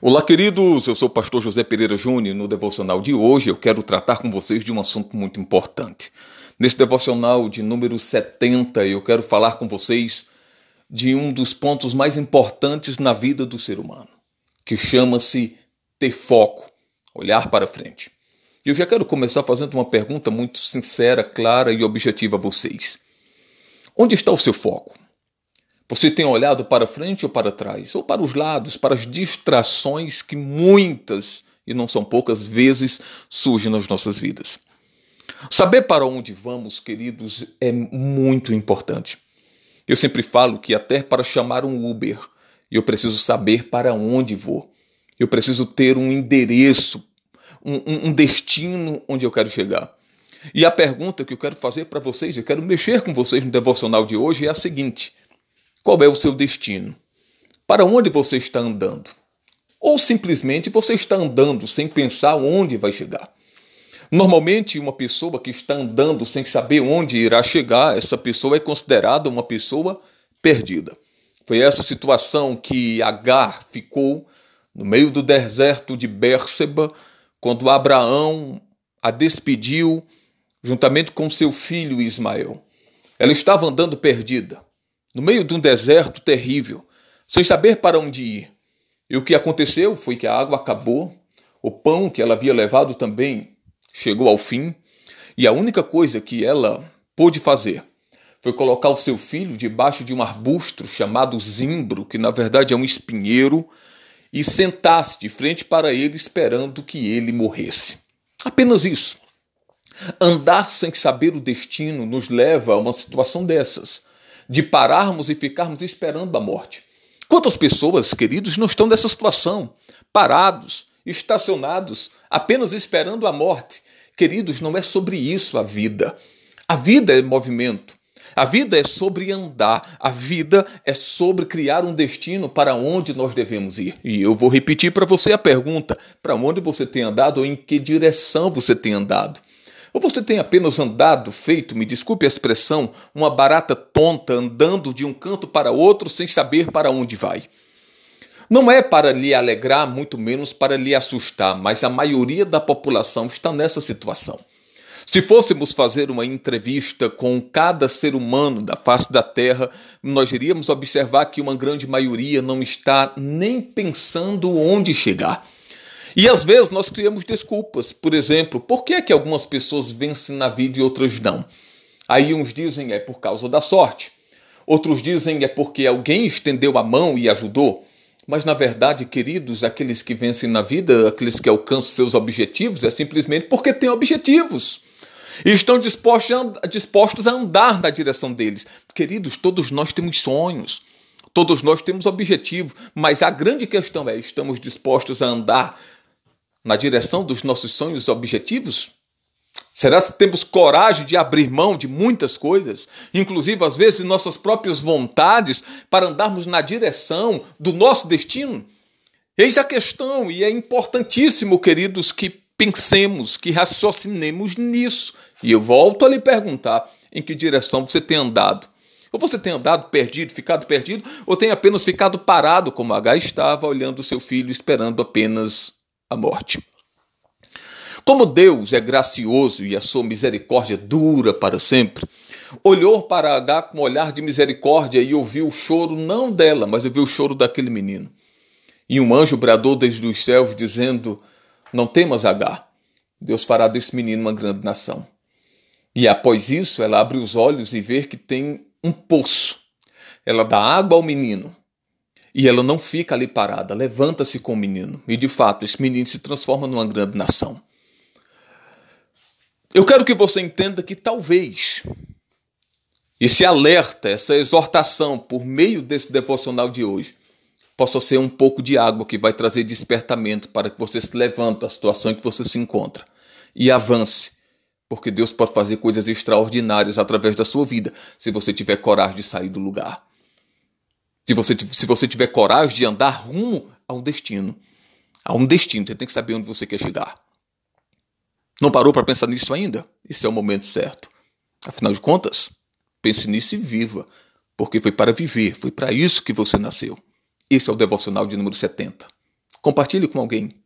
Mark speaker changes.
Speaker 1: Olá, queridos. Eu sou o pastor José Pereira Júnior. No devocional de hoje, eu quero tratar com vocês de um assunto muito importante. Nesse devocional de número 70, eu quero falar com vocês de um dos pontos mais importantes na vida do ser humano, que chama-se ter foco, olhar para frente. E eu já quero começar fazendo uma pergunta muito sincera, clara e objetiva a vocês. Onde está o seu foco? Você tem olhado para frente ou para trás, ou para os lados, para as distrações que muitas, e não são poucas vezes, surgem nas nossas vidas. Saber para onde vamos, queridos, é muito importante. Eu sempre falo que até para chamar um Uber, eu preciso saber para onde vou. Eu preciso ter um endereço, um, um destino onde eu quero chegar. E a pergunta que eu quero fazer para vocês, eu quero mexer com vocês no devocional de hoje, é a seguinte qual é o seu destino? Para onde você está andando? Ou simplesmente você está andando sem pensar onde vai chegar? Normalmente, uma pessoa que está andando sem saber onde irá chegar, essa pessoa é considerada uma pessoa perdida. Foi essa situação que Agar ficou no meio do deserto de Bérseba, quando Abraão a despediu juntamente com seu filho Ismael. Ela estava andando perdida no meio de um deserto terrível, sem saber para onde ir. E o que aconteceu foi que a água acabou, o pão que ela havia levado também chegou ao fim, e a única coisa que ela pôde fazer foi colocar o seu filho debaixo de um arbusto chamado zimbro, que na verdade é um espinheiro, e sentar-se de frente para ele esperando que ele morresse. Apenas isso. Andar sem saber o destino nos leva a uma situação dessas de pararmos e ficarmos esperando a morte. Quantas pessoas, queridos, não estão nessa situação, parados, estacionados, apenas esperando a morte? Queridos, não é sobre isso a vida. A vida é movimento. A vida é sobre andar, a vida é sobre criar um destino para onde nós devemos ir. E eu vou repetir para você a pergunta: para onde você tem andado ou em que direção você tem andado? Ou você tem apenas andado, feito, me desculpe a expressão, uma barata tonta andando de um canto para outro sem saber para onde vai? Não é para lhe alegrar, muito menos para lhe assustar, mas a maioria da população está nessa situação. Se fôssemos fazer uma entrevista com cada ser humano da face da Terra, nós iríamos observar que uma grande maioria não está nem pensando onde chegar. E às vezes nós criamos desculpas. Por exemplo, por que é que algumas pessoas vencem na vida e outras não? Aí uns dizem é por causa da sorte. Outros dizem é porque alguém estendeu a mão e ajudou. Mas na verdade, queridos, aqueles que vencem na vida, aqueles que alcançam seus objetivos, é simplesmente porque têm objetivos. E estão dispostos a andar na direção deles. Queridos, todos nós temos sonhos. Todos nós temos objetivos, mas a grande questão é: estamos dispostos a andar na direção dos nossos sonhos e objetivos? Será que temos coragem de abrir mão de muitas coisas, inclusive às vezes de nossas próprias vontades, para andarmos na direção do nosso destino? Eis a questão, e é importantíssimo, queridos, que pensemos, que raciocinemos nisso. E eu volto a lhe perguntar: em que direção você tem andado? Ou você tem andado perdido, ficado perdido, ou tem apenas ficado parado, como H estava, olhando seu filho, esperando apenas a morte. Como Deus é gracioso e a sua misericórdia dura para sempre, olhou para H com um olhar de misericórdia e ouviu o choro não dela, mas ouviu o choro daquele menino. E um anjo bradou desde os céus, dizendo: Não temas, H, Deus fará desse menino uma grande nação. E após isso, ela abre os olhos e vê que tem um poço. Ela dá água ao menino. E ela não fica ali parada, levanta-se com o menino. E de fato, esse menino se transforma numa grande nação. Eu quero que você entenda que talvez esse alerta, essa exortação por meio desse devocional de hoje, possa ser um pouco de água que vai trazer despertamento para que você se levante da situação em que você se encontra e avance, porque Deus pode fazer coisas extraordinárias através da sua vida, se você tiver coragem de sair do lugar. Se você, se você tiver coragem de andar rumo a um destino. A um destino, você tem que saber onde você quer chegar. Não parou para pensar nisso ainda? Esse é o momento certo. Afinal de contas, pense nisso e viva, porque foi para viver, foi para isso que você nasceu. Esse é o devocional de número 70. Compartilhe com alguém.